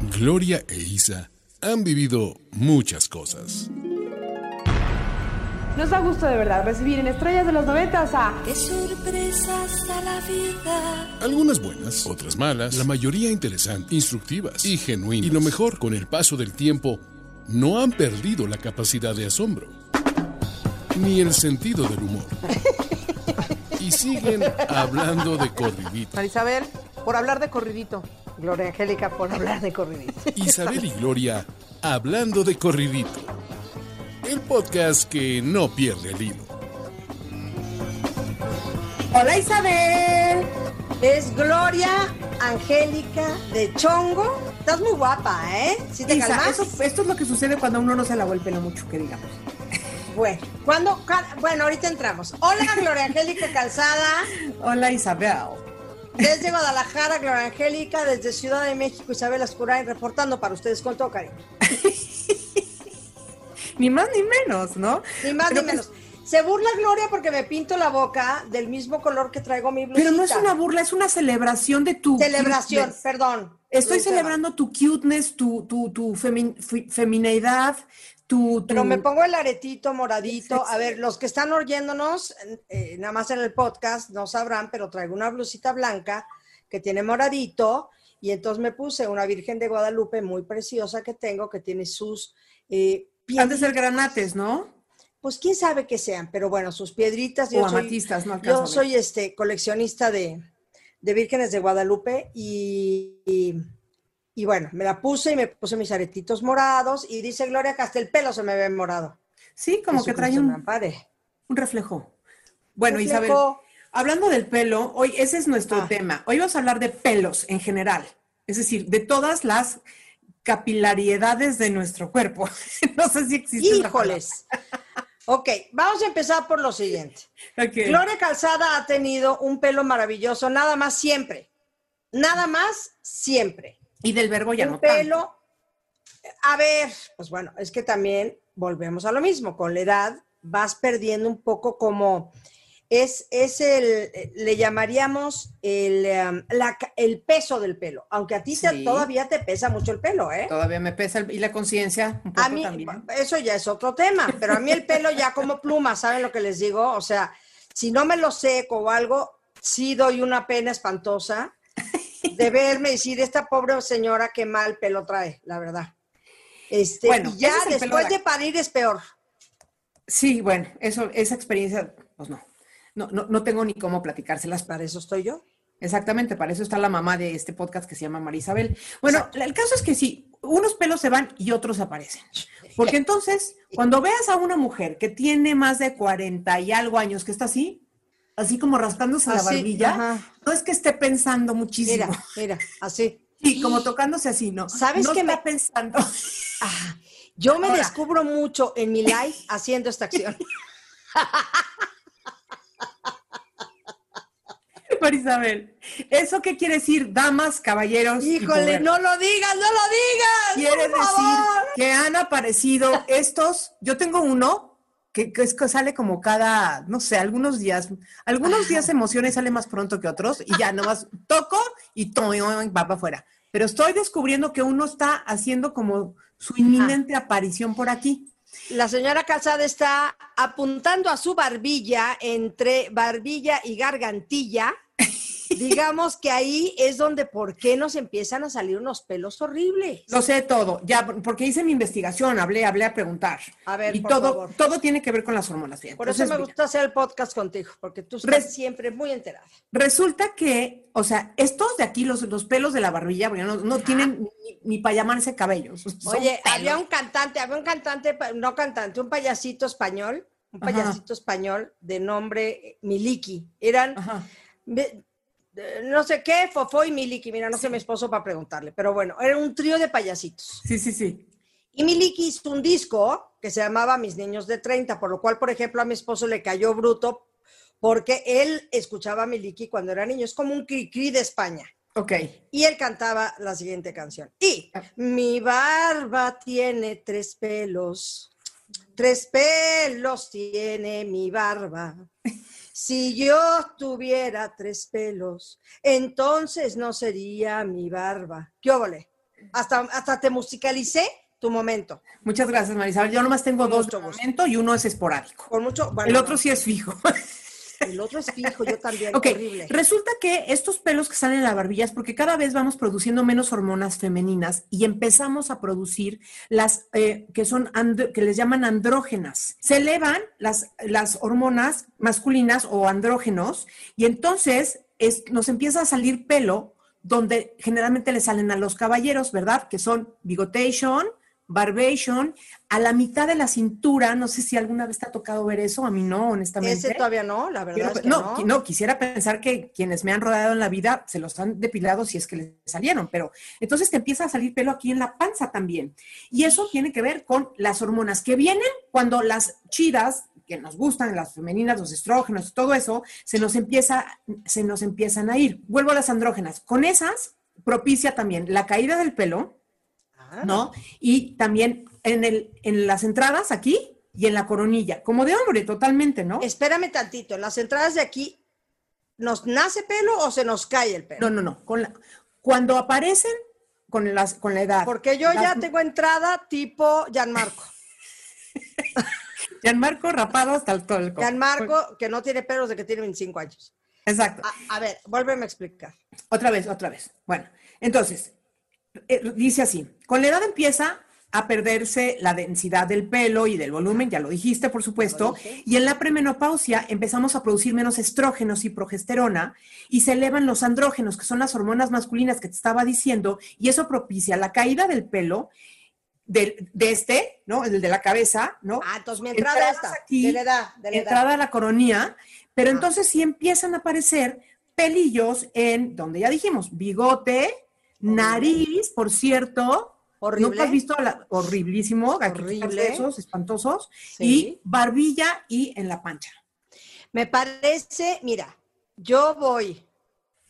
Gloria e Isa han vivido muchas cosas. Nos da gusto de verdad recibir en Estrellas de los Noventas a... ¡Qué sorpresas da la vida! Algunas buenas, otras malas, la mayoría interesantes, instructivas y genuinas. Y lo mejor, con el paso del tiempo, no han perdido la capacidad de asombro, ni el sentido del humor. Y siguen hablando de corridito. Marisabel, por hablar de corridito. Gloria Angélica, por hablar de corridito. Isabel y Gloria hablando de corridito. El podcast que no pierde el hilo. Hola Isabel. Es Gloria Angélica de Chongo. Estás muy guapa, ¿eh? ¿Sí te Isa, calmas? eso- esto es lo que sucede cuando uno no se lavó el pelo mucho, que digamos. Bueno, ¿cuándo? Ca- Bueno, ahorita entramos. Hola, Gloria Angélica Calzada. Hola Isabel. Desde Guadalajara, Gloria Angélica. Desde Ciudad de México, Isabel Ascuray, reportando para ustedes con todo cariño. Ni más ni menos, ¿no? Ni más Pero ni pues- menos. Se burla Gloria porque me pinto la boca del mismo color que traigo mi blusita. Pero no es una burla, es una celebración de tu. Celebración, cuteness. perdón. Estoy celebrando tu cuteness, tu, tu, tu fi- femineidad, Pero me pongo el aretito moradito. A ver, los que están oyéndonos, eh, nada más en el podcast, no sabrán, pero traigo una blusita blanca que tiene moradito. Y entonces me puse una Virgen de Guadalupe muy preciosa que tengo, que tiene sus eh, Han de ser granates, ¿no? Pues quién sabe qué sean, pero bueno, sus piedritas. O Yo soy, amatistas, no alcanzo a yo soy este coleccionista de, de vírgenes de Guadalupe y, y, y bueno, me la puse y me puse mis aretitos morados y dice Gloria que hasta el pelo se me ve morado. Sí, como que trae un, reflejo. Bueno, Isabel, hablando del pelo, hoy ese es nuestro Ah. tema. Hoy vamos a hablar de pelos en general, es decir, de todas las capilariedades de nuestro cuerpo. no sé si existe. esa Híjoles. Ok, vamos a empezar por lo siguiente. Gloria Calzada ha tenido un pelo maravilloso, nada más siempre. Nada más siempre. Y del verbo ya un no tanto. pelo. A ver, pues bueno, es que también volvemos a lo mismo. Con la edad vas perdiendo un poco como es, es el, le llamaríamos el, um, la el peso del pelo. Aunque a ti te- Sí. todavía te pesa mucho el pelo, ¿eh? Todavía me pesa el- y la conciencia un poco A mí, también. eso ya es otro tema, pero a mí el pelo ya como pluma, ¿saben lo que les digo? O sea, si no me lo seco o algo, sí doy una pena espantosa de verme y decir, esta pobre señora qué mal pelo trae, la verdad. Este, Bueno, y ya es después de parir es peor. Sí, bueno, eso, esa experiencia, pues no. No, no, no tengo ni cómo platicárselas. Para eso estoy yo. Exactamente, para eso está la mamá de este podcast que se llama Marisabel. Bueno, el caso es que sí, unos pelos se van y otros aparecen. Porque entonces, cuando veas a una mujer que tiene más de 40 y algo años, que está así, así como rascándose la barbilla, ajá. no es que esté pensando muchísimo. Mira, mira, así. Sí, como tocándose así, ¿no? ¿Sabes no qué está me- pensando. Ah, yo me Ahora. descubro mucho en mi live haciendo esta acción. Marisabel, ¿eso qué quiere decir, damas, caballeros? Híjole, no lo digas, no lo digas. Quiere por decir favor. que han aparecido estos, yo tengo uno que, que es que sale como cada, no sé, algunos días, algunos días y sale más pronto que otros y ya nomás toco y to- va para afuera. Pero estoy descubriendo que uno está haciendo como su inminente aparición por aquí. La señora Calzada está apuntando a su barbilla entre barbilla y gargantilla. Digamos que ahí es donde por qué nos empiezan a salir unos pelos horribles. Lo sé todo, ya, porque hice mi investigación, hablé, hablé a preguntar. A ver, y por todo, favor. todo tiene que ver con las hormonas. bien. Por eso me mira. gusta hacer el podcast contigo, porque tú estás Res- siempre muy enterada. Resulta que, o sea, estos de aquí, los, los pelos de la barbilla, porque no, no tienen ni, ni para llamarse cabellos. Oye, había un cantante, había un cantante, no cantante, un payasito español, un Ajá. payasito español de nombre Miliki. Eran Ajá. No sé qué, Fofó y Miliki. Mira, no sé mi esposo para preguntarle, pero bueno, era un trío de payasitos. Sí, sí, sí. Y Miliki hizo un disco que se llamaba Mis Niños de 30, por lo cual, por ejemplo, a mi esposo le cayó bruto porque él escuchaba a Miliki cuando era niño. Es como un cri-cri de España. Ok. Y él cantaba la siguiente canción. Y Ah. mi barba tiene tres pelos, tres pelos tiene mi barba. Si yo tuviera tres pelos, entonces no sería mi barba. ¿Qué óvole? hasta, hasta te musicalicé tu momento. Muchas gracias, Marisabel. Yo nomás tengo Con dos mucho de gusto. momento y uno es esporádico. Con mucho. bueno, El otro sí es fijo. El otro es fijo, yo también. Ok, Horrible. resulta que estos pelos que salen en la barbilla es porque cada vez vamos produciendo menos hormonas femeninas y empezamos a producir las eh, que son que les llaman andrógenas. Se elevan las, las hormonas masculinas o andrógenos y entonces es- nos empieza a salir pelo donde generalmente le salen a los caballeros, ¿verdad? Que son bigotation, barbation, a la mitad de la cintura, no sé si alguna vez te ha tocado ver eso, a mí no, honestamente. Ese todavía no, la verdad Quiero- es que no, no, quisiera pensar que quienes me han rodeado en la vida se los han depilado si es que les salieron, pero entonces te empieza a salir pelo aquí en la panza también. Y eso tiene que ver con las hormonas que vienen cuando las chidas que nos gustan, las femeninas, los estrógenos, todo eso, se nos empieza, se nos empiezan a ir. Vuelvo a las andrógenas. Con esas propicia también la caída del pelo, ¿no? Y también en, el, en las entradas aquí y en la coronilla, como de hombre, totalmente, ¿no? Espérame tantito, en las entradas de aquí, ¿nos nace pelo o se nos cae el pelo? No, no, no. Con la- cuando aparecen con, las, con la edad. Porque yo ya tengo entrada tipo Gianmarco. Gianmarco rapado hasta el codo. Gianmarco, que no tiene pelos de que tiene 25 años. Exacto. A, a ver, vuélveme a explicar. Otra vez, otra vez. Bueno, entonces, dice así, con la edad empieza a perderse la densidad del pelo y del volumen, ya lo dijiste, por supuesto, y en la premenopausia empezamos a producir menos estrógenos y progesterona y se elevan los andrógenos, que son las hormonas masculinas que te estaba diciendo, y eso propicia la caída del pelo del- de este, ¿no? El de la cabeza, ¿no? Ah, entonces mi entrada aquí, de la edad, de la edad. entrada a la coronilla, pero Ah. entonces sí empiezan a aparecer pelillos en, donde ya dijimos, bigote, nariz, por cierto. Horrible. ¿Nunca has visto la, horriblísimo? Horrible. esos espantosos. Sí. Y barbilla y en la pancha. Me parece, mira, yo voy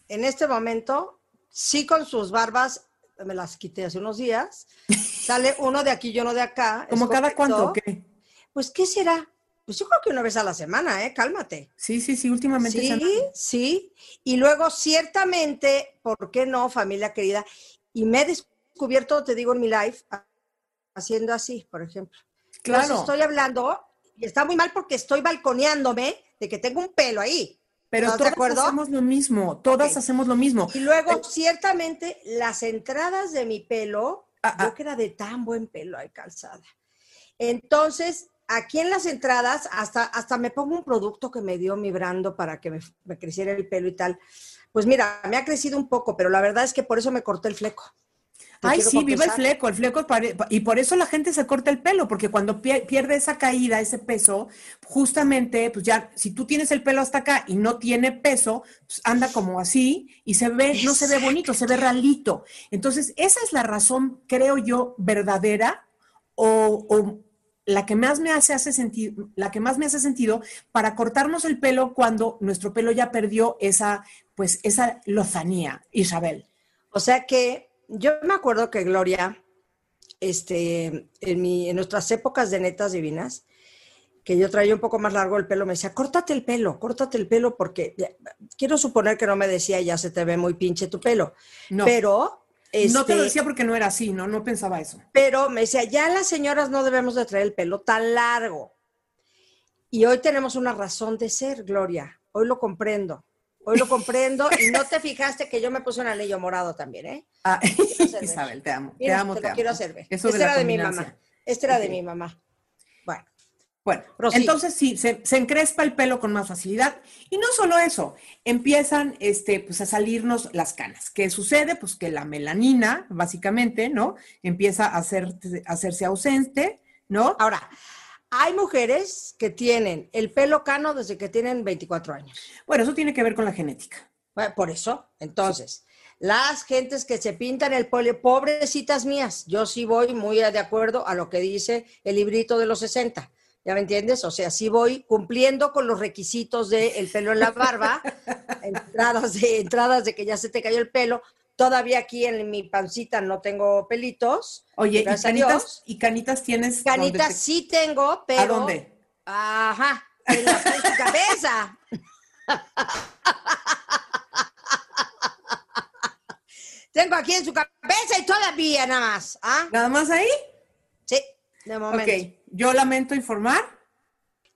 en este momento, sí con sus barbas, me las quité hace unos días, sale uno de aquí y uno de acá. ¿Como cada cuánto? o ¿Qué? Pues, ¿qué será? Pues yo creo que una vez a la semana, ¿eh? Cálmate. Sí, sí, sí, últimamente. Sí, sí. Y luego, ciertamente, ¿por qué no, familia querida? Y me he descubierto, te digo en mi live, haciendo así, por ejemplo. Claro. Entonces, estoy hablando, y está muy mal porque estoy balconeándome de que tengo un pelo ahí. Pero ¿Estás de todas acuerdo? hacemos lo mismo, todas hacemos lo mismo. Y luego, ciertamente, las entradas de mi pelo, Ah, yo ah. que era de tan buen pelo hay calzada. Entonces, aquí en las entradas, hasta, hasta me pongo un producto que me dio mi brando para que me, me creciera el pelo y tal. Pues mira, me ha crecido un poco, pero la verdad es que por eso me corté el fleco. Te Ay, sí, viva el fleco, el fleco pare- y por eso la gente se corta el pelo, porque cuando pie- pierde esa caída, ese peso, justamente, pues ya, si tú tienes el pelo hasta acá y no tiene peso, pues anda como así y se ve, no se ve bonito, se ve ralito. Entonces, esa es la razón, creo yo, verdadera o, o la que más me hace, hace sentido, la que más me hace sentido para cortarnos el pelo cuando nuestro pelo ya perdió esa, pues, esa lozanía, Isabel. O sea que yo me acuerdo que Gloria, este, en, mi, en nuestras épocas de netas divinas, que yo traía un poco más largo el pelo, me decía, córtate el pelo, córtate el pelo, porque quiero suponer que no me decía, ya se te ve muy pinche tu pelo, No. pero... No te lo este, decía porque no era así, no, no pensaba eso. pero me decía, ya las señoras no debemos de traer el pelo tan largo. Y hoy tenemos una razón de ser, Gloria. Hoy lo comprendo. Hoy lo comprendo y no te fijaste que yo me puse un anillo morado también, ¿eh? Ah. Isabel, te amo, Mira, te amo, te te lo amo. quiero hacer ver. Eso este de era de mi mamá. Este era de mi mamá. Bueno, entonces sí, se, se encrespa el pelo con más facilidad. Y no solo eso, empiezan este, pues, a salirnos las canas. ¿Qué sucede? Pues que la melanina, básicamente, ¿no? Empieza a, hacer, a hacerse ausente, ¿no? ahora, hay mujeres que tienen el pelo cano desde que tienen 24 años. Bueno, eso tiene que ver con la genética. Bueno, por eso, entonces, las gentes que se pintan el pelo, pobrecitas mías, yo sí voy muy de acuerdo a lo que dice el librito de los 60. ¿Ya me entiendes? O sea, sí voy cumpliendo con los requisitos del pelo en la barba, entradas de, entradas de que ya se te cayó el pelo. Todavía aquí en mi pancita no tengo pelitos. Oye, ¿y canitas, y canitas tienes? Canitas te- sí tengo, pero. ¿A dónde? Ajá, en la cabeza. tengo aquí en su cabeza y todavía nada más. ¿ah? ¿Nada más ahí? De momento. Ok, yo lamento informar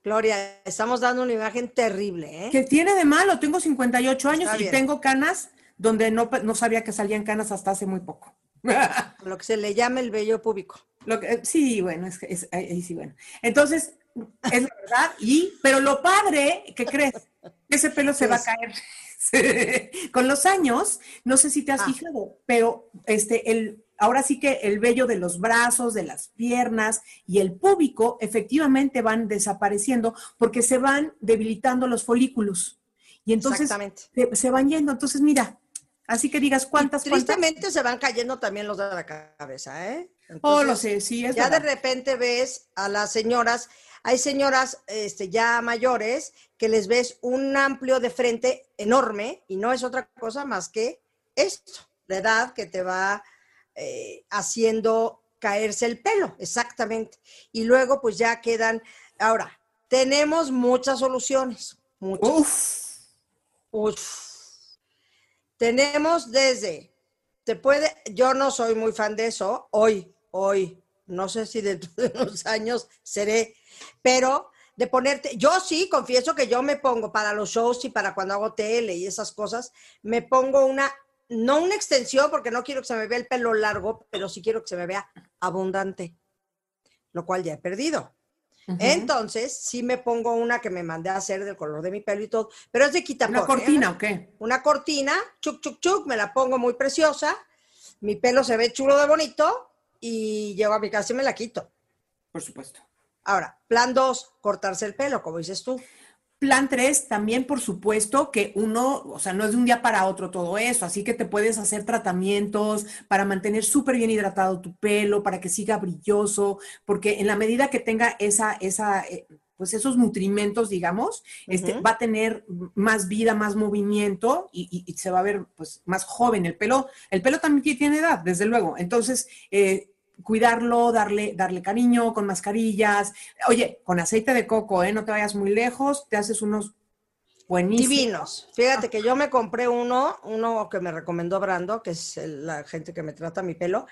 Gloria, estamos dando una imagen terrible, ¿eh? que tiene de malo, tengo 58 años Está y bien. tengo canas donde no, no sabía que salían canas hasta hace muy poco. Lo que se le llama el vello púbico. Lo que- sí, bueno, es, es- ahí sí, bueno. Entonces, es la verdad, y, pero lo padre, ¿qué crees? Ese pelo se va a caer. Con los años, no sé si te has Ah. fijado, pero este, el, ahora sí que el vello de los brazos, de las piernas y el púbico efectivamente van desapareciendo porque se van debilitando los folículos. Y entonces se, se van yendo. Entonces, mira, así que digas cuántas, cuántas. Tristemente se van cayendo también los de la cabeza, ¿eh? Oh, lo sé, sí, es ya de repente ves a las señoras, hay señoras este, ya mayores que les ves un amplio de frente enorme y no es otra cosa más que esto, la edad que te va eh, haciendo caerse el pelo, exactamente. Y luego pues ya quedan, ahora, tenemos muchas soluciones, muchas. Uf. Uf. Tenemos desde, te puede, yo no soy muy fan de eso, hoy, hoy, no sé si dentro de unos años seré, pero de ponerte, yo sí, confieso que yo me pongo para los shows y para cuando hago tele y esas cosas, me pongo una, no una extensión porque no quiero que se me vea el pelo largo, pero sí quiero que se me vea abundante, lo cual ya he perdido. Entonces, sí me pongo una que me mandé a hacer del color de mi pelo y todo, pero es de quitapón. ¿Una ¿eh? cortina o qué? Una cortina, chuc, chuc, chuc, me la pongo muy preciosa, mi pelo se ve chulo de bonito y llego a mi casa y me la quito. Por supuesto. Ahora, plan dos, cortarse el pelo, como dices tú. Plan 3, también por supuesto que uno, o sea, no es de un día para otro todo eso, así que te puedes hacer tratamientos para mantener súper bien hidratado tu pelo, para que siga brilloso, porque en la medida que tenga esa, esa, eh, pues esos nutrimentos, digamos, este, va a tener más vida, más movimiento y, y- y se va a ver pues más joven. El pelo, el pelo también tiene edad, desde luego. Entonces, eh, cuidarlo, darle, darle cariño con mascarillas. Oye, con aceite de coco, ¿eh? No te vayas muy lejos, te haces unos buenísimos. Divinos. Fíjate que yo me compré uno, uno que me recomendó Brando, que es la gente que me trata mi pelo.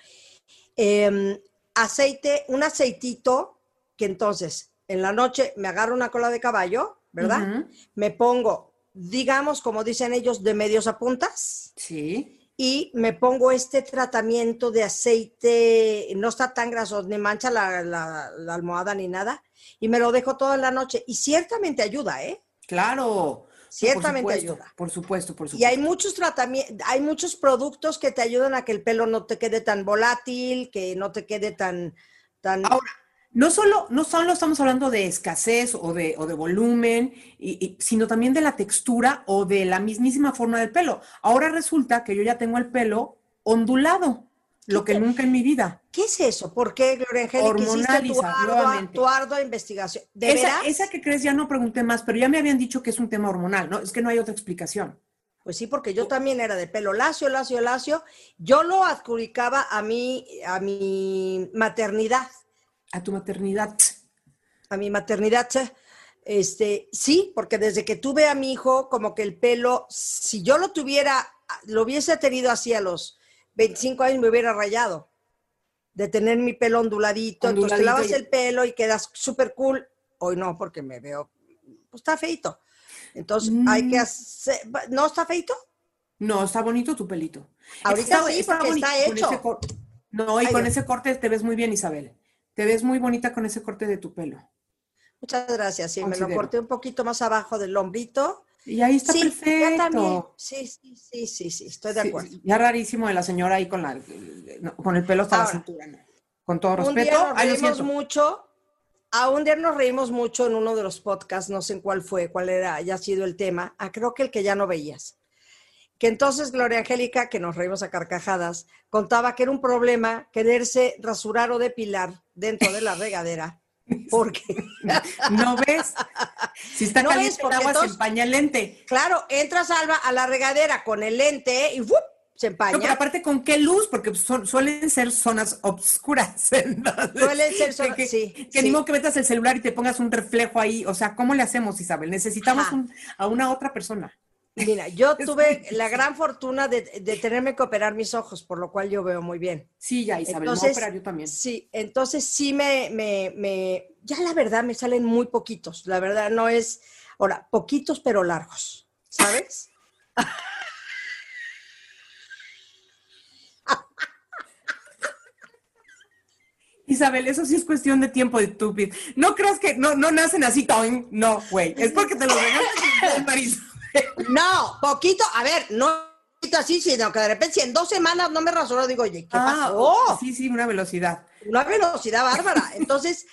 em, aceite, un aceitito que entonces en la noche me agarro una cola de caballo, ¿verdad? Me pongo, digamos, como dicen ellos, de medios a puntas. Sí. Y me pongo este tratamiento de aceite, no está tan grasoso, ni mancha la, la- la almohada ni nada, y me lo dejo toda la noche. Y ciertamente ayuda, ¿eh? Claro. Ciertamente por supuesto, ayuda. Por supuesto, por Y supuesto. hay muchos tratamientos, hay muchos productos que te ayudan a que el pelo no te quede tan volátil, que no te quede tan, tan. Ahora, no solo, no solo estamos hablando de escasez o de, o de volumen, y- y- sino también de la textura o de la mismísima forma del pelo. Ahora resulta que yo ya tengo el pelo ondulado, lo que nunca en mi vida. ¿Qué es eso? ¿Por qué, Gloria Angélica, hiciste tu ardua, nuevamente. tu ardua investigación? ¿De Esa, veras? esa que crees ya no pregunté más, pero ya me habían dicho que es un tema hormonal, ¿no? Es que no hay otra explicación. Pues sí, porque yo también era de pelo lacio, lacio, lacio. Yo lo adjudicaba a mi, a mi maternidad, A tu maternidad. a mi maternidad. Este, sí, porque desde que tuve a mi hijo, como que el pelo, si yo lo tuviera, lo hubiese tenido así a los 25 años, me hubiera rayado. De tener mi pelo onduladito, entonces te lavas y- el pelo y quedas súper cool. Hoy no, porque me veo, pues está feito. Entonces hay que Mm. hacer, ¿no está feito? No, está bonito tu pelito. Ahorita sí, porque bonito está con ese hecho. No, y Ay, con Dios. ese corte te ves muy bien, Isabel. Te ves muy bonita con ese corte de tu pelo. Muchas gracias. Sí, me lo corté un poquito más abajo del hombrito. Y ahí está sí, ya también. perfecto. Sí, sí, sí, sí, sí, estoy de Sí, acuerdo. ya rarísimo de la señora ahí con, la, con el pelo hasta la Ahora, cintura. ¿no? Con todo Un respeto. día nos Ay, lo reímos mucho. A un día nos reímos mucho en uno de los podcasts, no sé en cuál fue, cuál era, haya sido el tema. Ah, creo que el que ya no veías. Que entonces Gloria Angélica, que nos reímos a carcajadas, contaba que era un problema quererse rasurar o depilar dentro de la regadera. Porque, ¿No ves? Si está No caliente el agua, entonces- se empaña el lente. claro, entras Alba a la regadera con el lente y ¡fup! se empaña. No, pero aparte, ¿con qué luz? Porque son- suelen ser zonas obscuras. entonces, Suelen ser zonas- que, sí, Que sí. ni modo que metas el celular y te pongas un reflejo ahí. O sea, ¿cómo le hacemos, Isabel? Necesitamos un- a una otra persona. Mira, yo tuve la gran fortuna de, de, tenerme que operar mis ojos, por lo cual yo veo muy bien. Sí, ya, Isabel, entonces, operar yo también. Sí, entonces sí me, me, me, ya la verdad me salen muy poquitos, la verdad no es, ahora, poquitos pero largos, ¿sabes? Isabel, eso sí es cuestión de tiempo de estúpido. No creas que no, no nacen así, no, güey. Es porque te lo regalas No, poquito, a ver, no así, sino que de repente si en dos semanas no me rasuró, digo, oye, ¿qué ah, pasó? Sí, sí, una velocidad. Una velocidad bárbara. Entonces,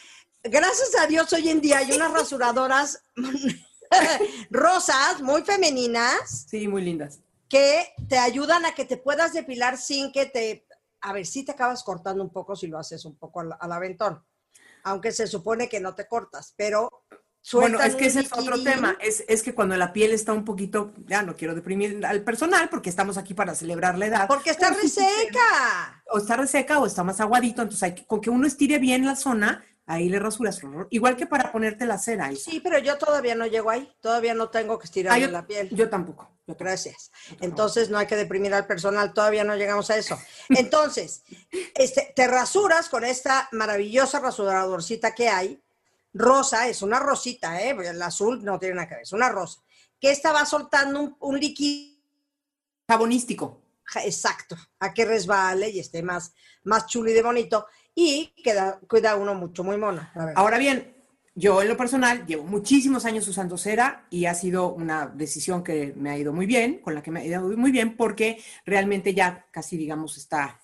gracias a Dios hoy en día hay unas rasuradoras rosas, muy femeninas. Sí, muy lindas. Que te ayudan a que te puedas depilar sin que te a ver, si te acabas cortando un poco si lo haces un poco al, aventón, aunque se supone que no te cortas, pero bueno, es que ese es otro tema, es, es, que cuando la piel está un poquito, ya no quiero deprimir al personal porque estamos aquí para celebrar la edad. Porque está reseca. O está reseca o está más aguadito, entonces hay que, con que uno estire bien la zona, ahí le rasuras. Igual que para ponerte la cera. Sí, pero yo todavía no llego ahí, todavía no tengo que estirar ah, la piel. Yo tampoco. Gracias. Entonces no hay que deprimir al personal, todavía no llegamos a eso. Entonces, este, te rasuras con esta maravillosa rasuradorcita que hay. Rosa, es una rosita, ¿eh? el azul no tiene nada que ver, es una rosa. Que esta va soltando un, líquido. Jabonístico. Exacto, a que resbale y esté más, más chulo y de bonito y queda, cuida uno mucho, muy mono. Ahora bien, yo en lo personal llevo muchísimos años usando cera y ha sido una decisión que me ha ido muy bien, con la que me ha ido muy bien porque realmente ya casi digamos está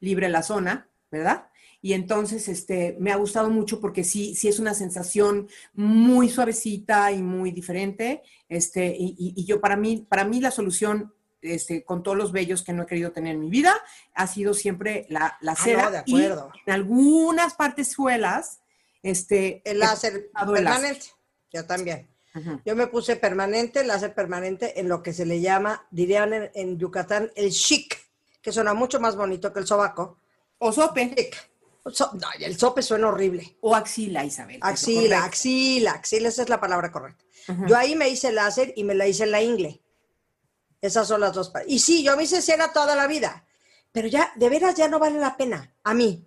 libre la zona, ¿verdad? Y entonces este, me ha gustado mucho porque sí, sí es una sensación muy suavecita y muy diferente. Este, y, y yo para mí, para mí la solución este, con todos los bellos que no he querido tener en mi vida, ha sido siempre la, la ah, cera. de acuerdo. en algunas partes suelas, este. El láser permanente. Yo también. Yo me puse permanente, láser permanente, en lo que se le llama, dirían en, Yucatán, el chic, que suena mucho más bonito que el sobaco. O sope. No, el sope suena horrible. O axila, Isabel. Axila, axila, axila, esa es la palabra correcta. Yo ahí me hice láser y me la hice en la ingle. Esas son las dos. Y sí, yo me hice cera toda la vida, pero ya, de veras, ya no vale la pena. A mí.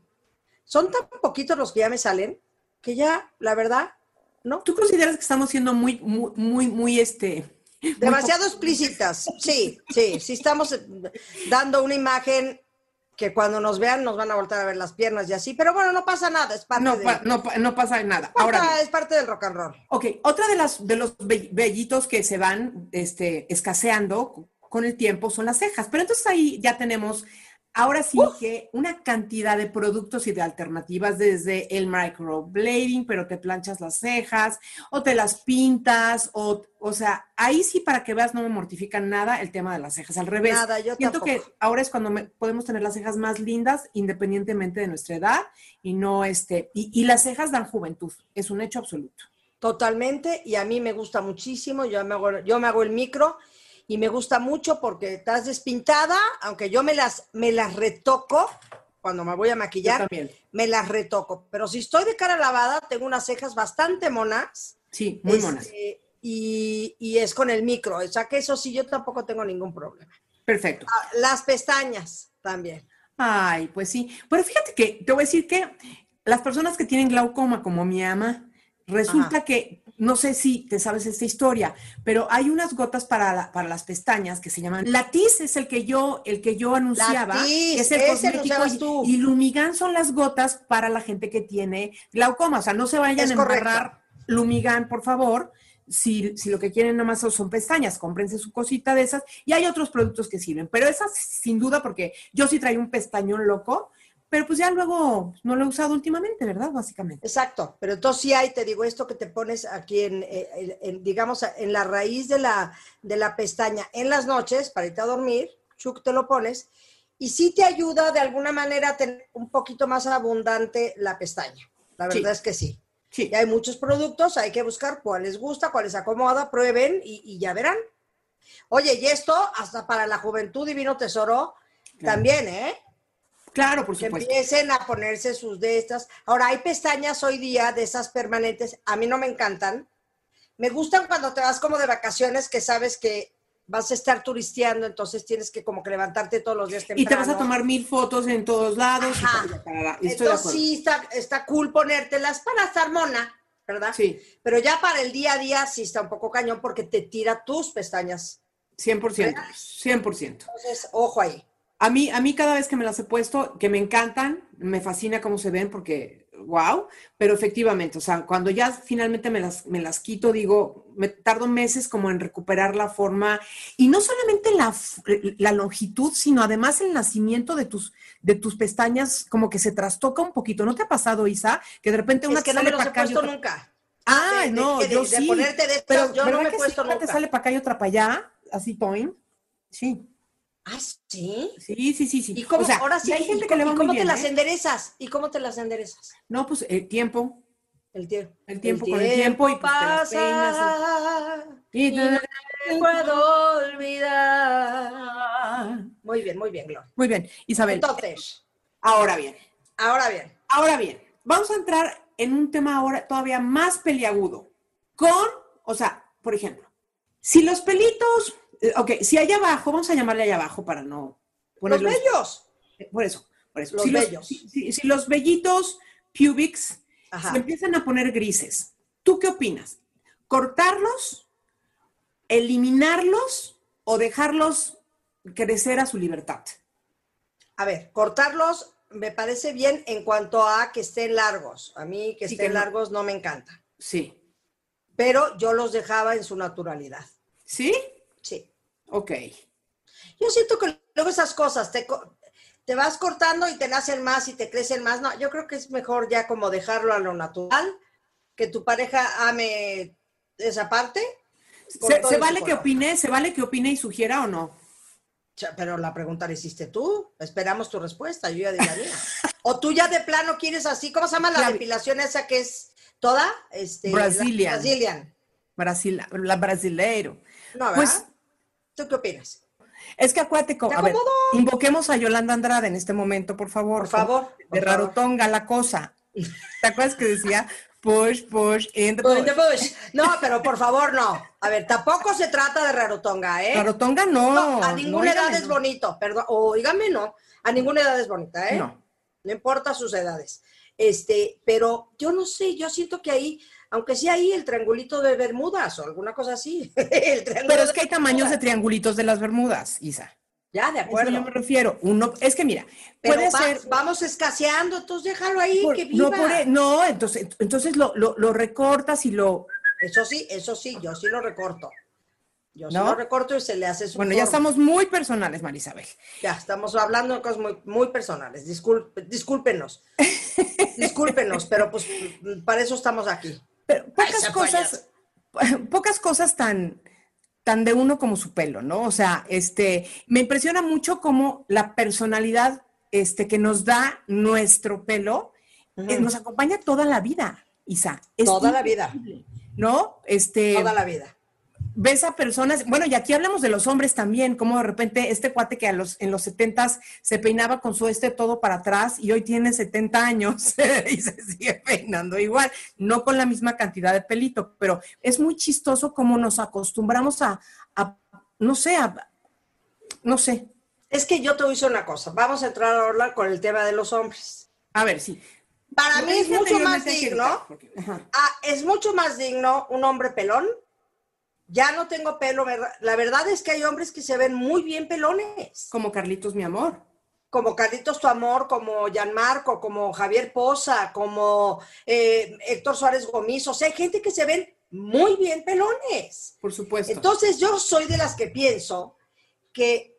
Son tan poquitos los que ya me salen que ya, la verdad, ¿no? ¿Tú consideras que estamos siendo muy, muy, muy, muy este... Demasiado explícitas. Sí, sí, sí estamos dando una imagen que cuando nos vean nos van a volver a ver las piernas y así, pero bueno, no pasa nada, es parte no, de... no, no, pasa nada. Ahora es parte del rock and roll. Ok, otra de las de los bellitos que se van este, escaseando con el tiempo son las cejas, pero entonces ahí ya tenemos Ahora sí que una cantidad de productos y de alternativas, desde el microblading, pero te planchas las cejas o te las pintas, o, o sea, ahí sí para que veas no me mortifican nada el tema de las cejas. Al revés, nada, yo siento que ahora es cuando podemos tener las cejas más lindas independientemente de nuestra edad y no este, y, y las cejas dan juventud, es un hecho absoluto. Totalmente, y a mí me gusta muchísimo, yo me hago, yo me hago el micro y me gusta mucho porque estás despintada, aunque yo me las, me las retoco cuando me voy a maquillar, me las retoco. Pero si estoy de cara lavada, tengo unas cejas bastante monas. Sí, muy este, monas. Y, y, es con el micro, o sea que eso sí, yo tampoco tengo ningún problema. Perfecto. Ah, las pestañas también. Ay, pues sí. Pero fíjate que te voy a decir que las personas que tienen glaucoma como mi ama, resulta que no sé si te sabes esta historia, pero hay unas gotas para, para las pestañas que se llaman Latiz, es el que yo, el que yo anunciaba, es el cosmético y, Lumigan son las gotas para la gente que tiene glaucoma, o sea, no se vayan a embarrar Lumigan, por favor. Si, si, lo que quieren nomás son pestañas, cómprense su cosita de esas. Y hay otros productos que sirven, pero esas sin duda, porque yo sí traigo un pestañón loco pero pues ya luego no lo he usado últimamente, ¿verdad? Básicamente. Exacto, pero entonces sí hay, te digo, esto que te pones aquí en, eh, digamos, en la raíz de la, de la pestaña en las noches para irte a dormir, chuc, te lo pones, y sí te ayuda de alguna manera a tener un poquito más abundante la pestaña. La verdad es que sí. Sí. Y hay muchos productos, hay que buscar cuál les gusta, cuál les acomoda, prueben y, ya verán. Oye, y esto hasta para la juventud divino tesoro también, ¿eh? Claro, por supuesto. Que empiecen a ponerse sus de estas. Ahora, hay pestañas hoy día de esas permanentes. A mí no me encantan. Me gustan cuando te vas como de vacaciones que sabes que vas a estar turisteando, entonces tienes que como que levantarte todos los días temprano. Y te vas a tomar mil fotos en todos lados. Ajá. y Entonces sí está, está cool ponértelas para estar mona, ¿verdad? Sí, Pero ya para el día a día sí está un poco cañón porque te tira tus pestañas. 100%, 100%. Entonces, ojo ahí. A mí, a mí cada vez que me las he puesto, que me encantan, me fascina cómo se ven porque, wow, pero efectivamente, o sea, cuando ya finalmente me las, me las quito, digo, me tardo meses como en recuperar la forma y no solamente la, la longitud, sino además el nacimiento de tus, de tus pestañas como que se trastoca un poquito. ¿No te ha pasado, Isa? Que de repente una es que te no me los he puesto otra- nunca. Ah, De- no, de- yo de sí. ponerte de estas, pero yo no ¿verdad me he puesto sí? Nunca. te sale para acá y otra para allá, así, toin. Sí. Ah, sí. Sí, sí, sí, sí. ¿Y cómo, O sea, ahora sí, hay ¿y gente que le va y muy cómo bien, te las ¿eh? enderezas? ¿Y cómo te las enderezas? No, pues el tiempo, El tiempo. el tiempo con el tiempo y pues pasa y- y no te puedo olvidar. Muy bien, muy bien, Gloria. Muy bien, Isabel. Entonces, Ahora bien, ahora bien, ahora bien, vamos a entrar en un tema ahora todavía más peliagudo. Con, o sea, por ejemplo, si los pelitos, eh, ok, si allá abajo, vamos a llamarle allá abajo para no los ponerlos- bellos. eh, Por eso, por eso. Los si, vellos. Los, si, los vellitos pubics Ajá. se empiezan a poner grises, ¿tú qué opinas? ¿Cortarlos, eliminarlos o dejarlos crecer a su libertad? A ver, cortarlos me parece bien en cuanto a que estén largos. A mí que Sí, estén que no- largos no me encanta. Sí. Pero yo los dejaba en su naturalidad. ¿Sí? Ok. Yo siento que luego esas cosas te, te vas cortando y te nacen más y te crecen más. No, yo creo que es mejor ya como dejarlo a lo natural, que tu pareja ame esa parte. ¿Se, vale que opine? ¿Se vale que opine y sugiera o no? Pero la pregunta la hiciste tú. Esperamos tu respuesta. Yo ya di la mía. O tú ya de plano quieres así. ¿Cómo se llama la La- depilación esa que es toda? Este, la- Brazilian. Brazilian. Brasil, la brasileiro. No, ¿verdad? Pues ¿Tú qué opinas? es que acuérdate, co- ¿Te a ver, invoquemos a Yolanda Andrade en este momento, por favor. Por favor. De por favor. rarotonga la cosa. ¿Te acuerdas que decía push, push, in the the bush. No, pero por favor, no. A ver, tampoco se trata de rarotonga, ¿eh? Rarotonga no. No, a ninguna no, edad es no. bonito, perdón. Oígame, no. A ninguna edad es bonita, ¿eh? No. No importa sus edades. Este, pero yo no sé, yo siento que ahí, aunque sea ahí el triangulito de Bermudas o alguna cosa así. el Pero es que hay tamaños de triangulitos de las Bermudas, Isa. Ya, de A eso acuerdo. yo me refiero. Uno, es que mira, Pero puede va- ser. vamos escaseando, entonces déjalo ahí, por- que viva. no, por- e, no, entonces, entonces lo, lo- lo recortas y lo. Eso sí, eso sí, yo sí lo recorto. Yo sí lo recorto y se le hace su Bueno, ya estamos muy personales, Marisabel. Ya, estamos hablando de cosas muy, muy personales. Disculpe, discúlpenos. discúlpenos, pero pues para eso estamos aquí. Pero Ay, pocas cosas, pocas cosas tan, tan de uno como su pelo, ¿no? O sea, este, me impresiona mucho cómo la personalidad este, que nos da nuestro pelo eh, Ujú. nos acompaña toda la vida, Isa. Es Toda la vida. ¿No? Este, Toda la vida. Ves a personas, bueno, y aquí hablamos de los hombres también, como de repente este cuate que a los, en los 70 se peinaba con su este todo para atrás y hoy tiene 70 años y se sigue peinando igual, no con la misma cantidad de pelito, pero es muy chistoso cómo nos acostumbramos a, a, no sé, a, no sé, Es que yo te voy a decir una cosa. Vamos a entrar ahora con el tema de los hombres. a ver, sí. Para mí es mucho más digno. porque- ah, es mucho más digno un hombre pelón. Ya no tengo pelo, ¿verdad? La verdad es que hay hombres que se ven muy bien pelones. Como Carlitos, mi amor. como Carlitos Tu Amor, como Gianmarco, como Javier Poza, como eh, Héctor Suárez Gomis. O sea, hay gente que se ven muy bien pelones. Por supuesto. Entonces, yo soy de las que pienso que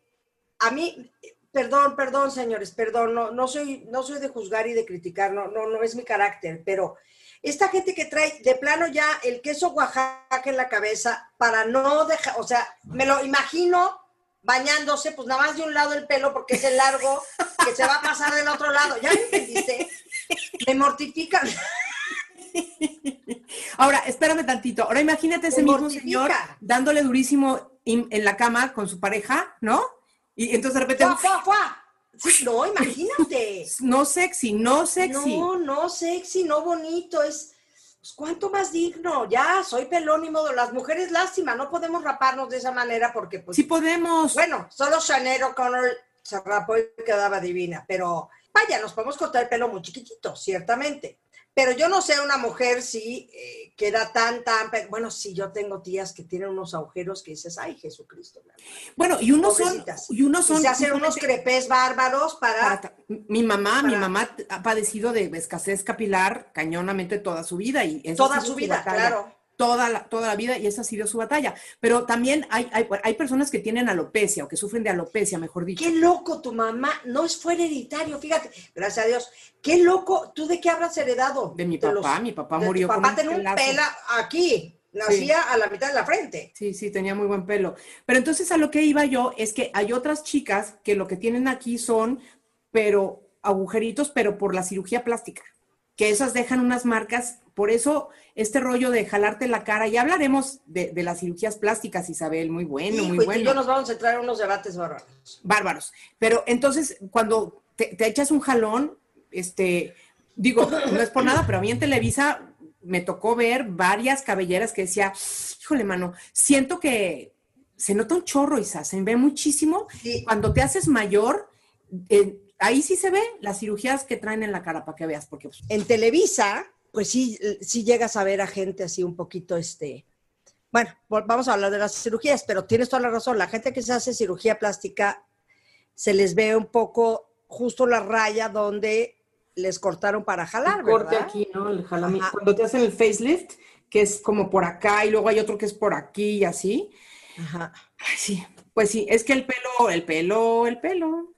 a mí, perdón, perdón, señores, perdón, no, no, soy, no soy de juzgar y de criticar, no, no, no es mi carácter, pero esta gente que trae de plano ya el queso Oaxaca en la cabeza para no dejar, o sea, me lo imagino bañándose, pues nada más de un lado el pelo porque es el largo que se va a pasar del otro lado. ¿Ya me entendiste? Me mortifican. Ahora, espérame tantito. Ahora imagínate ese mismo señor dándole durísimo in- en la cama con su pareja, ¿no? Y entonces de repente, ¡Fua, fua, fua! Sí, no, imagínate. no sexy, no sexy. No, no sexy, no bonito, es Pues, ¿Cuánto más digno? Ya, soy pelón y modo. Las mujeres, lástima, no podemos raparnos de esa manera porque, pues. Sí podemos. Bueno, solo Chanel O'Connor se rapó y quedaba divina, pero vaya, nos podemos cortar el pelo muy chiquitito, ciertamente. Pero yo no sé una mujer si eh, queda tan, tan, bueno, si yo tengo tías que tienen unos agujeros que dices, ay, Jesucristo. mi amor". Bueno, y unos son, y unos Y son se hacen unos crepés bárbaros para, para- mi mamá, mi mamá ha padecido de escasez capilar cañonamente toda su vida y toda su vida, claro. Toda la, toda la vida y esa ha sido su batalla. Pero también hay, hay, hay personas que tienen alopecia o que sufren de alopecia, mejor dicho. Qué loco tu mamá, no es fue hereditario, fíjate, gracias a Dios. Qué loco, ¿tú de qué habrás heredado? De mi papá, mi papá de murió con papá tenía un pela aquí, nacía a la mitad de la frente. Sí, sí, tenía muy buen pelo. Pero entonces a lo que iba yo es que hay otras chicas que lo que tienen aquí son, pero agujeritos, pero por la cirugía plástica, que esas dejan unas marcas. Por eso este rollo de jalarte la cara, ya hablaremos de, de las cirugías plásticas, Isabel, muy bueno, Hijo, muy y tú y bueno. yo nos vamos a entrar en unos debates bárbaros. bárbaros. Pero entonces, cuando te, te echas un jalón, este, digo, no es por nada, pero a mí en Televisa me tocó ver varias cabelleras que decía, híjole, mano, siento que se nota un chorro, Isa, se ve muchísimo. Sí. Cuando te haces mayor, eh, ahí sí se ve las cirugías que traen en la cara, para que veas, porque pues, En Televisa, pues sí, sí llegas a ver a gente así un poquito, este, bueno, vamos a hablar de las cirugías, pero tienes toda la razón, la gente que se hace cirugía plástica, se les ve un poco justo la raya donde les cortaron para jalar, el corte ¿verdad? aquí, ¿no? El jalami- Ajá. Cuando te hacen el facelift, que es como por acá, y luego hay otro que es por aquí y así. Ajá. Ay, sí, pues sí, es que el pelo, el pelo, el pelo.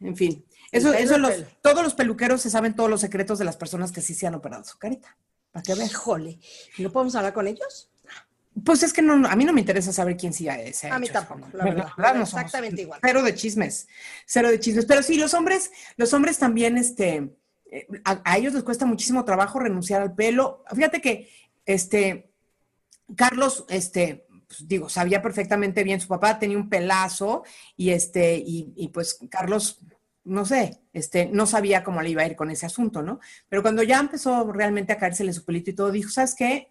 En fin, eso, eso los, todos los peluqueros se saben todos los secretos de las personas que sí se han operado su carita. ¿Para qué ver? Híjole, ¿no podemos hablar con ellos? Pues es que no, a mí no me interesa saber quién sí ha- se ha A mí hecho tampoco, la verdad, no exactamente igual. Cero de chismes, cero de chismes. Pero sí, los hombres, los hombres también, este, eh, a, a ellos les cuesta muchísimo trabajo renunciar al pelo. Fíjate que, este, Carlos, este, pues, digo, sabía perfectamente bien, su papá tenía un pelazo y este, y, y, pues Carlos, no sé, este, no sabía cómo le iba a ir con ese asunto, ¿no? Pero cuando ya empezó realmente a caérsele su pelito y todo, dijo, ¿sabes qué?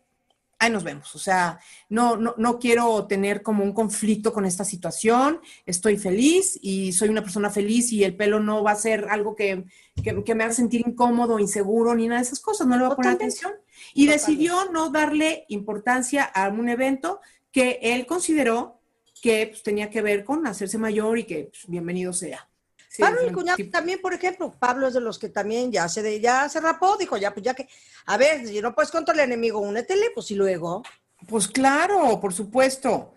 Ahí nos vemos. O sea, no, no, no quiero tener como un conflicto con esta situación. Estoy feliz y soy una persona feliz y el pelo no va a ser algo que, que, que me haga sentir incómodo, inseguro, ni nada de esas cosas. No le voy a poner Totalmente. atención. Y Totalmente. decidió no darle importancia a un evento que él consideró que pues, tenía que ver con hacerse mayor y que pues, bienvenido sea. Sí, Pablo el cuñado también, por ejemplo, Pablo es de los que también ya se, de- ya se rapó, dijo, ya, pues ya que, a ver, si no puedes contra el enemigo, únetele, pues y luego. Pues claro, por supuesto.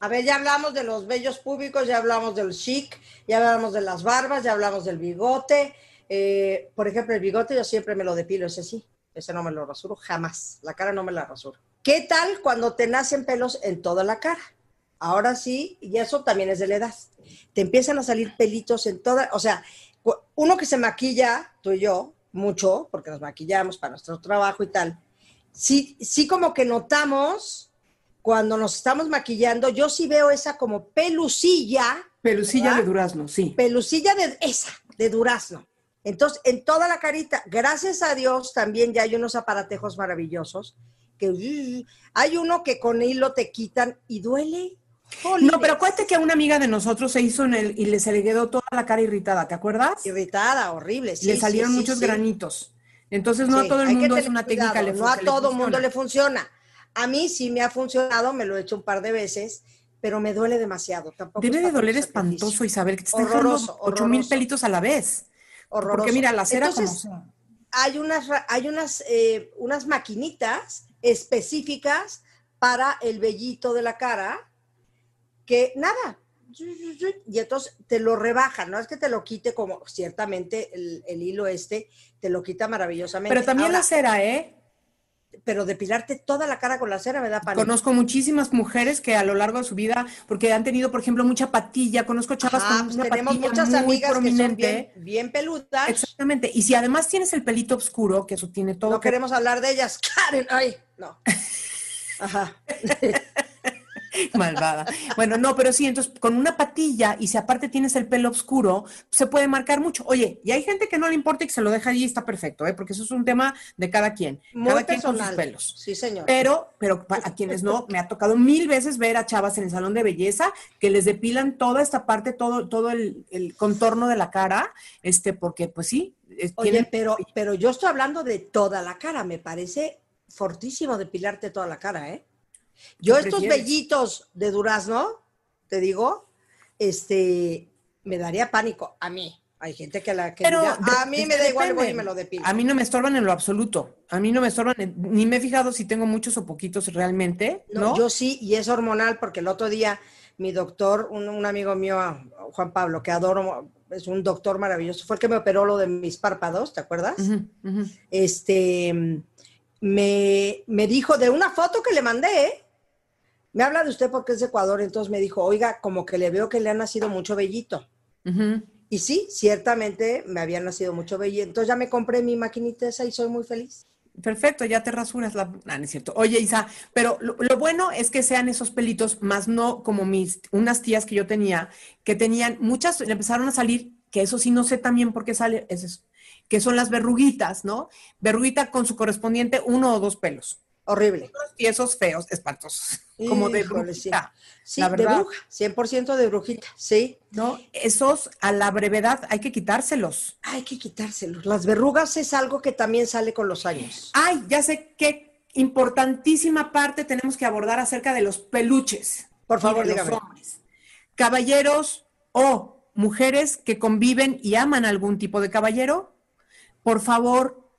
A ver, ya hablamos de los vellos públicos, ya hablamos del chic, ya hablamos de las barbas, ya hablamos del bigote. Eh, por ejemplo, el bigote yo siempre me lo depilo, ese sí, ese no me lo rasuro jamás, la cara no me la rasuro. ¿Qué tal cuando te nacen pelos en toda la cara? Ahora sí, y eso también es de la edad. Te empiezan a salir pelitos en toda, o sea, uno que se maquilla, tú y yo, mucho, porque nos maquillamos para nuestro trabajo y tal, sí, sí como que notamos cuando nos estamos maquillando, yo sí veo esa como pelucilla, Pelucilla ¿Verdad? de durazno, sí. pelucilla de esa, de durazno. Entonces, en toda la carita, gracias a Dios, también ya hay unos aparatejos maravillosos que hay uno que con hilo te quitan y duele. No, Jolines. pero acuérdate que a una amiga de nosotros se hizo en el y le se le quedó toda la cara irritada, ¿te acuerdas? irritada, horrible. sí, le salieron sí, muchos sí. granitos. Entonces, no a todo el mundo es una técnica le No a todo mundo funciona. le funciona. A mí sí me ha funcionado, me lo he hecho un par de veces, pero me duele demasiado. Tampoco Debe de doler espantoso, Isabel, que te Horroroso, jalando ocho mil pelitos a la vez. Horroroso. Porque mira, la cera Entonces, como hay unas, hay unas, eh, unas maquinitas específicas para el vellito de la cara que nada. Y entonces te lo rebajan, no es que te lo quite como ciertamente el, el hilo este, te lo quita maravillosamente. Pero también Ahora, la cera, ¿eh? Pero depilarte toda la cara con la cera me da pánico. Conozco muchísimas mujeres que a lo largo de su vida, porque han tenido, por ejemplo, mucha patilla, conozco chavas Ajá, con pues una tenemos patilla muchas muy amigas que son prominente. bien, bien peludas. Exactamente. Y si además tienes el pelito oscuro, que eso tiene todo No que queremos hablar de ellas. Karen, ay, no. Ajá. Malvada. Bueno, no, pero sí, entonces con una patilla y si aparte tienes el pelo oscuro, se puede marcar mucho. Oye, y hay gente que no le importa y que se lo deja ahí, está perfecto, ¿eh? porque eso es un tema de cada quien. Muy cada quien con sus pelos. Sí, señor. Pero, pero a quienes no, me ha tocado mil veces ver a chavas en el salón de belleza que les depilan toda esta parte, todo, todo el, el contorno de la cara, este, porque pues sí, es- Oye, tienen- pero, pero yo estoy hablando de toda la cara. Me parece fortísimo depilarte toda la cara, ¿eh? Yo ¿Qué estos prefieres? vellitos de durazno, te digo, este, me daría pánico. A mí. Hay gente que la que Pero a mí me da igual, voy y me lo depilo. A mí no me estorban en lo absoluto. A mí no me estorban, en- ni me he fijado si tengo muchos o poquitos realmente, No, ¿no? Yo sí, y es hormonal, porque el otro día mi doctor, un, un amigo mío, Juan Pablo, que adoro, es un doctor maravilloso, fue el que me operó lo de mis párpados, ¿te acuerdas? Este, me, me dijo de una foto que le mandé, ¿eh? Me habla de usted porque es de Ecuador, entonces me dijo, oiga, como que le veo que le ha nacido mucho vellito. Ujú. Y sí, ciertamente me había nacido mucho vellito. Entonces ya me compré mi maquinita esa y soy muy feliz. Perfecto, ya te rasuras la... Ah, no es cierto. Oye, Isa, pero lo, lo bueno es que sean esos pelitos, más no como mis, unas tías que yo tenía, que tenían muchas, le empezaron a salir, que eso sí no sé también por qué sale, es eso, que son las verruguitas, ¿no? Verruguita con su correspondiente uno o dos pelos. Horrible. Y esos feos, espantosos, como de sí. brujita, Sí, la de verdad. bruja, 100% de brujita, sí. ¿no? Esos a la brevedad hay que quitárselos. Hay que quitárselos. Las verrugas es algo que también sale con los años. Ay, ya sé qué importantísima parte tenemos que abordar acerca de los peluches. Por favor, de los hombres. Caballeros o mujeres que conviven y aman algún tipo de caballero, por favor,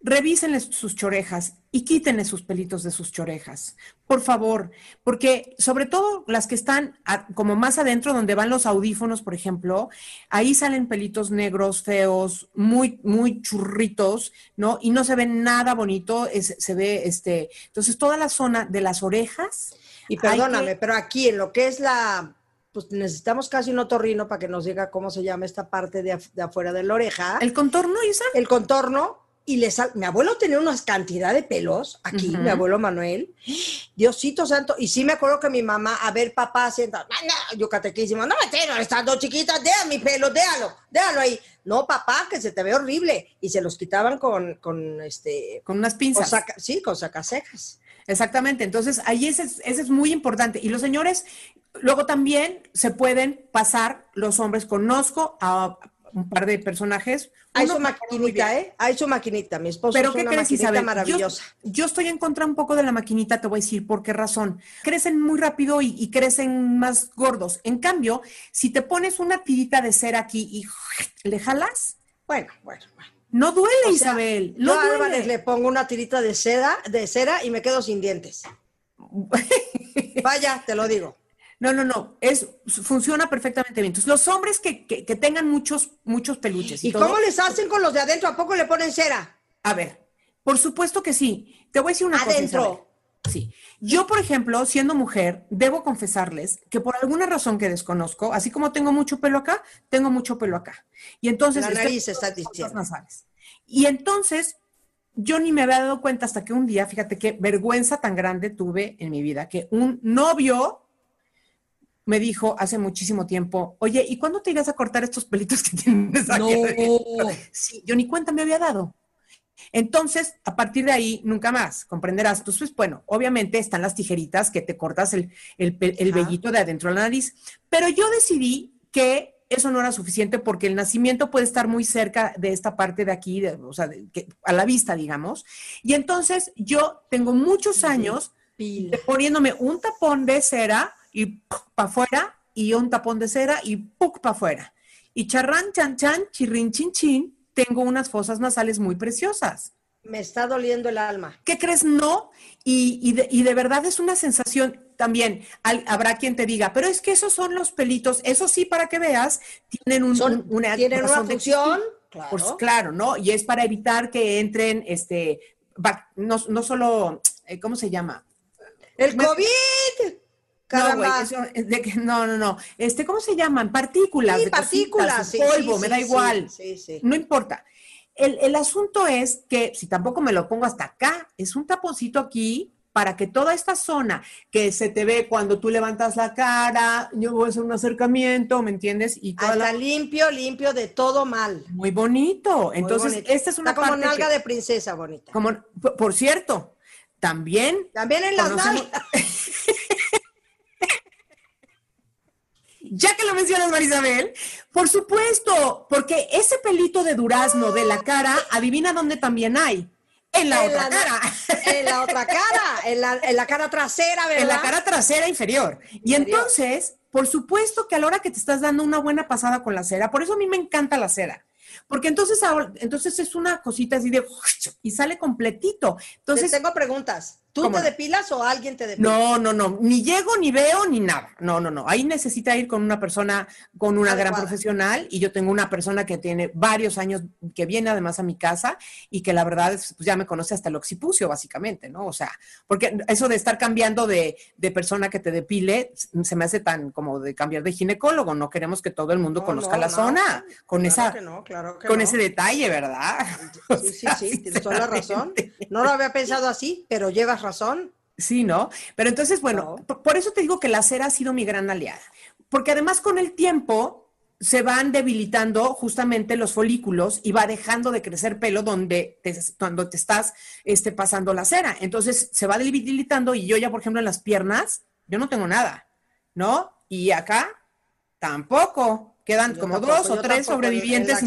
revísenle sus chorejas y quítenle sus pelitos de sus chorejas, por favor, porque sobre todo las que están a- como más adentro, donde van los audífonos, por ejemplo, ahí salen pelitos negros, feos, muy, muy churritos, ¿no? Y no se ve nada bonito, es- se ve, este, entonces toda la zona de las orejas. Y perdóname, que- pero aquí en lo que es la, pues necesitamos casi un otorrino para que nos diga cómo se llama esta parte de, af- de afuera de la oreja, el contorno, Isa. el contorno, y le sal, mi abuelo tenía una cantidad de pelos aquí, mi abuelo Manuel, Diosito santo, y sí me acuerdo que mi mamá, a ver papá, sienta, yo catequísimo, no me tengo, estando chiquita, déa mi pelo, déalo, déalo ahí, no papá, que se te ve horrible, y se los quitaban con, con este, Con unas con pinzas. saca- sí, con sacasecas. Exactamente, entonces ahí ese, es- ese es muy importante. Y los señores, luego también se pueden pasar los hombres. Conozco a un par de personajes. Acuerdo muy maquinita. ¿eh? Hay su maquinita. Mi esposo Pero es ¿qué una crees, maquinita Isabel? Yo- maravillosa. Yo, estoy en contra un poco de la maquinita, te voy a decir por qué razón. Crecen muy rápido y, y crecen más gordos. En cambio, si te pones una tirita de cera aquí y le jalas, Bueno, bueno, bueno. no duele, O sea, Isabel. Yo No a Álvarez duele. le pongo una tirita de seda, de cera y me quedo sin dientes. Vaya, te lo digo. No, no, no, es, funciona perfectamente bien. Entonces, los hombres que, que- que tengan muchos, muchos peluches y, ¿Y todo, cómo les hacen con los de adentro? ¿A poco le ponen cera? a ver, por supuesto que sí. Te voy a decir una cosa. Adentro. Sí. Yo, por ejemplo, siendo mujer, debo confesarles que por alguna razón que desconozco, así como tengo mucho pelo acá, tengo mucho pelo acá. Y entonces. La nariz, fosas diciendo. Y entonces, yo ni me había dado cuenta hasta que un día, fíjate qué vergüenza tan grande tuve en mi vida, que un novio me dijo hace muchísimo tiempo, oye, ¿y cuándo te irás a cortar estos pelitos que tienes aquí? Sí, yo ni cuenta me había dado. Entonces, a partir de ahí, nunca más, comprenderás. Entonces, bueno, obviamente están las tijeritas que te cortas el, el, vellito de adentro de la nariz, pero yo decidí que eso no era suficiente porque el nacimiento puede estar muy cerca de esta parte de aquí, de- o sea, de- que- a la vista, digamos. Y entonces yo tengo muchos años poniéndome un tapón de cera y para afuera y un tapón de cera y para afuera. Y charrán, chan, chan, chirrin, chin, chin, tengo unas fosas nasales muy preciosas. Me está doliendo el alma. ¿Qué crees? No. Y, y de, y de verdad es una sensación también. Al- habrá quien te diga, pero es que esos son los pelitos. Eso sí, para que veas, tienen, un, Son- un- una, tienen una de función, existir. claro. Pues claro, ¿no? Y es para evitar que entren, este, no, no solo, eh, ¿cómo se llama? ¡El Me- No, Caramba. eso es de que- no, no, no. Este, ¿cómo se llaman? Partículas. Sí, de partículas. cositas, sí, polvo, sí, me da igual. Sí, sí. No importa. El, el asunto es que si tampoco me lo pongo hasta acá, es un taponcito aquí, para que toda esta zona que se te ve cuando tú levantas la cara, yo voy a hacer un acercamiento, ¿me entiendes? Y toda Hasta limpio, limpio de todo mal. Muy bonito. Entonces, esta es una Está como nalga de princesa bonita. Como, por cierto, también. También en las nalgas. Ya que lo mencionas, Marisabel, por supuesto, porque ese pelito de durazno de la cara, adivina dónde también hay. En la otra cara. En la otra cara, en la, cara trasera, ¿verdad? En la cara trasera inferior. Y entonces, por supuesto que a la hora que te estás dando una buena pasada con la cera, por eso a mí me encanta la cera. Porque entonces, entonces es una cosita así de y sale completito. Entonces tengo preguntas. ¿Tú te depilas o alguien te depila? No, no, no. Ni llego, ni veo, ni nada. No, no, no. Ahí necesita ir con una persona, con una gran profesional. Y yo tengo una persona que tiene varios años, que viene además a mi casa y que la verdad es, pues ya me conoce hasta el occipucio, básicamente, ¿no? O sea, porque eso de estar cambiando de, persona que te depile se me hace tan como de cambiar de ginecólogo. No queremos que todo el mundo conozca la zona con esa, con ese detalle, ¿verdad? Sí, sí, sí, tienes toda la razón. No lo había pensado así, pero llevas razón. Sí, ¿no? Pero entonces, bueno, por, eso te digo que la cera ha sido mi gran aliada. Porque además con el tiempo se van debilitando justamente los folículos y va dejando de crecer pelo donde te, cuando te estás este, pasando la cera. Entonces se va debilitando y yo ya, por ejemplo, en las piernas, yo no tengo nada, ¿no? Y acá tampoco. Quedan como dos o tres sobrevivientes.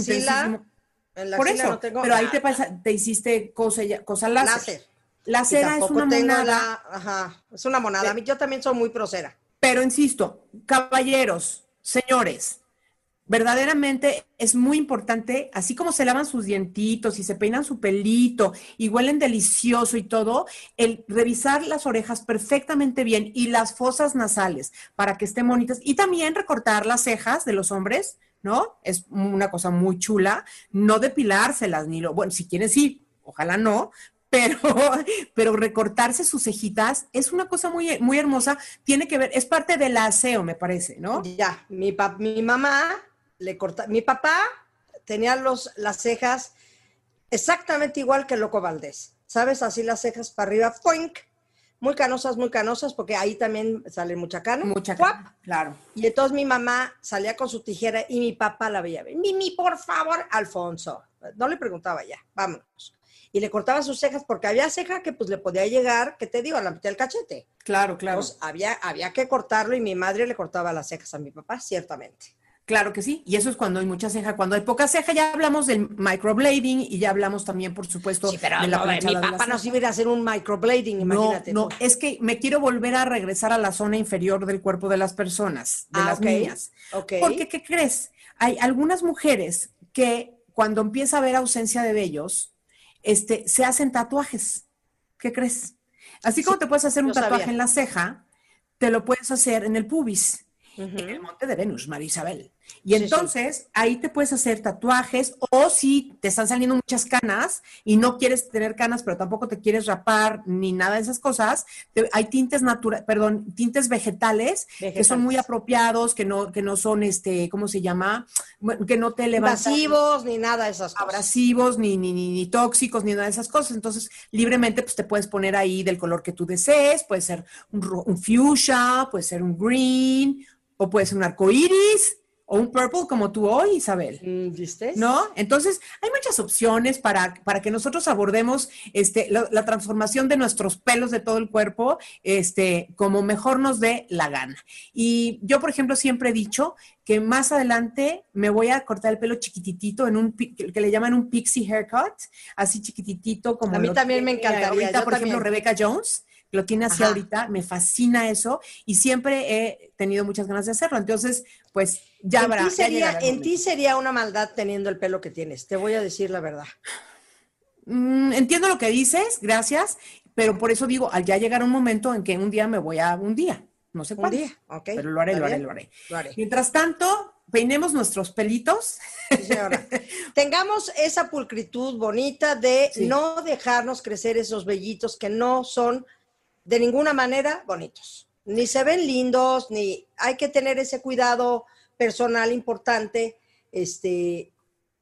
Por eso, pero ahí te, pasa, te hiciste cosa, cosa láser. La cera es una monada. ajá, es una monada. Yo también soy muy procera. Pero insisto, caballeros, señores, verdaderamente es muy importante, así como se lavan sus dientitos y se peinan su pelito y huelen delicioso y todo, el revisar las orejas perfectamente bien y las fosas nasales para que estén bonitas y también recortar las cejas de los hombres, ¿no? Es una cosa muy chula, no depilárselas ni lo, bueno, si quieren sí, ojalá no, pero, pero recortarse sus cejitas es una cosa muy, muy hermosa, tiene que ver, es parte del aseo, me parece, ¿no? Ya, mi, mi mamá le corta, mi papá tenía los, las cejas exactamente igual que Loco Valdés, ¿sabes? Así las cejas para arriba, ¡poink! muy canosas, muy canosas, porque ahí también sale mucha cana. Mucha cana, claro. Y entonces mi mamá salía con su tijera y mi papá la veía. Mimi, por favor, Alfonso. No le preguntaba ya, vámonos. Y le cortaba sus cejas porque había ceja que pues le podía llegar, ¿qué te digo? A la mitad del cachete. Claro, claro. Entonces había, había que cortarlo y mi madre le cortaba las cejas a mi papá, ciertamente. Claro que sí, y eso es cuando hay mucha ceja. Cuando hay poca ceja, ya hablamos del microblading y ya hablamos también, por supuesto, de la no, Mi papá no se iba a hacer un microblading, imagínate. No, no, es que me quiero volver a regresar a la zona inferior del cuerpo de las personas, de ah, las niñas. Porque, ¿qué crees? Hay algunas mujeres que cuando empieza a haber ausencia de vellos, este, se hacen tatuajes. ¿Qué crees? Así como te puedes hacer un tatuaje en la ceja, te lo puedes hacer en el pubis, en el monte de Venus, María Isabel. Y entonces ahí te puedes hacer tatuajes o si te están saliendo muchas canas y no quieres tener canas, pero tampoco te quieres rapar ni nada de esas cosas, hay tintes naturales, perdón, tintes vegetales, que son muy apropiados, que no, que no son, este, ¿cómo se llama? Que no te levantan. Abrasivos ni nada de esas cosas. Abrasivos, ni, ni, ni, tóxicos, ni nada de esas cosas. Entonces, libremente, pues te puedes poner ahí del color que tú desees, puede ser un, un fuchsia, puede ser un green, o puede ser un arco iris o un purple como tú hoy, Isabel. Mm, ¿Viste? ¿No? Entonces, hay muchas opciones para, para que nosotros abordemos este, la, transformación de nuestros pelos de todo el cuerpo este, como mejor nos dé la gana. Y yo, por ejemplo, siempre he dicho que más adelante me voy a cortar el pelo chiquititito en un que le llaman un pixie haircut, así chiquititito como a mí también me encantaría. Ahorita, por ejemplo, Rebecca Jones lo tiene así ahorita, me fascina eso y siempre he tenido muchas ganas de hacerlo. Entonces, pues ya en Ti sería, en ti sería una maldad teniendo el pelo que tienes, te voy a decir la verdad. Mm, entiendo lo que dices, gracias, pero por eso digo, al ya llegar un momento en que un día me voy a un día, no sé. Un día, ok. Pero lo haré, lo haré, lo haré, Mientras tanto, peinemos nuestros pelitos. Tengamos esa pulcritud bonita de no dejarnos crecer esos vellitos que no son de ninguna manera bonitos. Ni se ven lindos, ni hay que tener ese cuidado personal importante, este,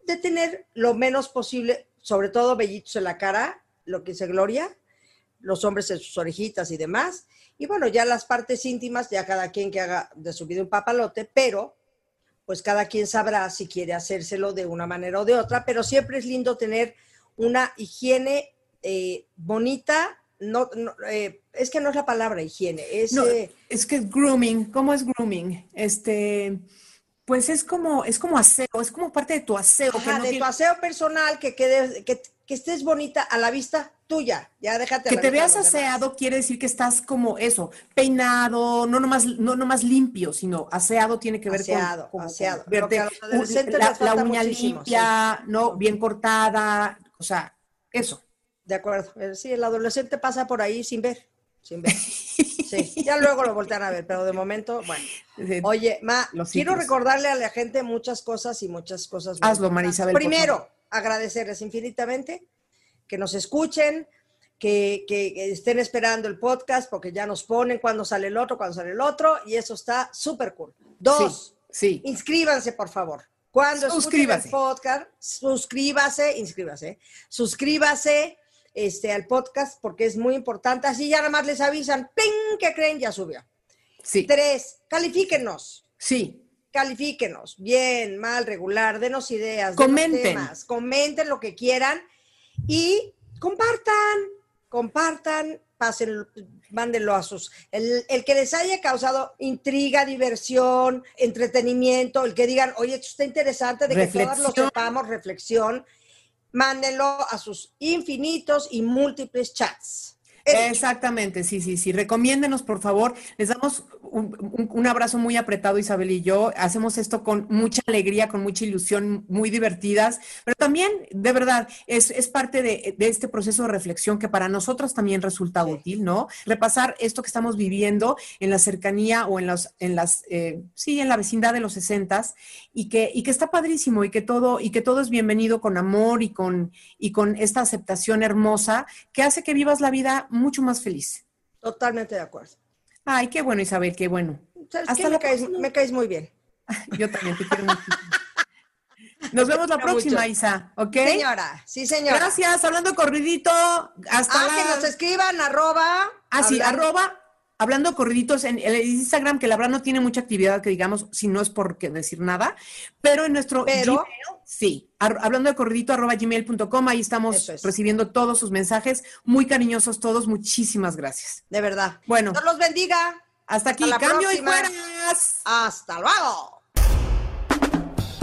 de tener lo menos posible, sobre todo vellitos en la cara, lo que dice Gloria, los hombres en sus orejitas y demás. Y bueno, ya las partes íntimas, ya cada quien que haga de su vida un papalote, pero pues cada quien sabrá si quiere hacérselo de una manera o de otra, pero siempre es lindo tener una higiene eh, bonita, no, eh, es que no es la palabra higiene, es... Eh, es que es grooming, ¿cómo es grooming? Este, pues es como, es como aseo, es como parte de tu aseo. de tu aseo personal, que, quede, que, que estés bonita a la vista tuya, ya déjate. Que te veas aseado quiere decir que estás como eso, peinado, no nomás, no nomás limpio, sino aseado tiene que ver con, aseado. la, uña limpia, no, bien cortada, o sea, eso. De acuerdo. Eh, sí, el adolescente pasa por ahí sin ver, sin ver. Sí, ya luego lo voltean a ver, pero de momento, bueno. Oye, Ma, quiero recordarle a la gente muchas cosas y muchas cosas. Hazlo, Marisabel. Primero, agradecerles infinitamente que nos escuchen, que, estén esperando el podcast porque ya nos ponen cuando sale el otro, cuando sale el otro, y eso está súper cool. Dos, sí, inscríbanse, por favor. Cuando suscríbase el podcast, suscríbase, inscríbase, suscríbase este, al podcast porque es muy importante. Así ya nada más les avisan, ¡ping! que creen? Ya subió. Sí. Tres, califíquenos. Sí califíquenos, bien, mal, regular, denos ideas, comenten, temas, comenten lo que quieran y compartan, compartan, pasen, mándenlo a sus, el, que les haya causado intriga, diversión, entretenimiento, el que digan, oye, esto está interesante, de que todos lo sepamos, reflexión, mándenlo a sus infinitos y múltiples chats. Exactamente, sí, sí, sí. Recomiéndenos, por favor. Les damos un, abrazo muy apretado, Isabel y yo. Hacemos esto con mucha alegría, con mucha ilusión, muy divertidas, pero también, de verdad, es, parte de, este proceso de reflexión que para nosotros también resulta útil, ¿no? Repasar esto que estamos viviendo en la cercanía o en, los, en las, eh, sí, en la vecindad de los sesentas y que, y que está padrísimo y que todo, y que todo es bienvenido con amor y con, y con esta aceptación hermosa que hace que vivas la vida mucho más feliz. Totalmente de acuerdo. Ay, qué bueno, Isabel, qué bueno. Hasta me, caes, me caes muy bien. Yo también te quiero mucho. Nos vemos la próxima, Isa, ¿ok? Señora, sí, señora. Gracias, hablando corridito. Hasta ah, que nos escriban, arroba. Ah, sí, arroba, hablando corriditos en el Instagram, que la verdad no tiene mucha actividad, que digamos, si no es por qué decir nada, pero en nuestro Gmail, sí, hablando de corridito, arroba gmail.com, ahí estamos recibiendo todos sus mensajes, muy cariñosos todos, muchísimas gracias. De verdad. Bueno. Dios los bendiga. Hasta aquí, cambio y fueras. Hasta luego.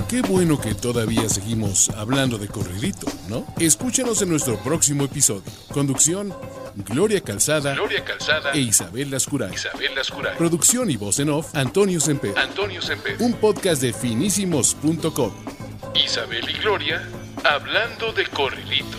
Qué bueno que todavía seguimos hablando de corridito, ¿no? Escúchanos en nuestro próximo episodio. Conducción, Gloria Calzada, Gloria Calzada e Isabel Lascuray. Isabel Lascuray. Producción y voz en off, Antonio Semper. Antonio Semper. Un podcast de finísimos.com. Isabel y Gloria hablando de corridito.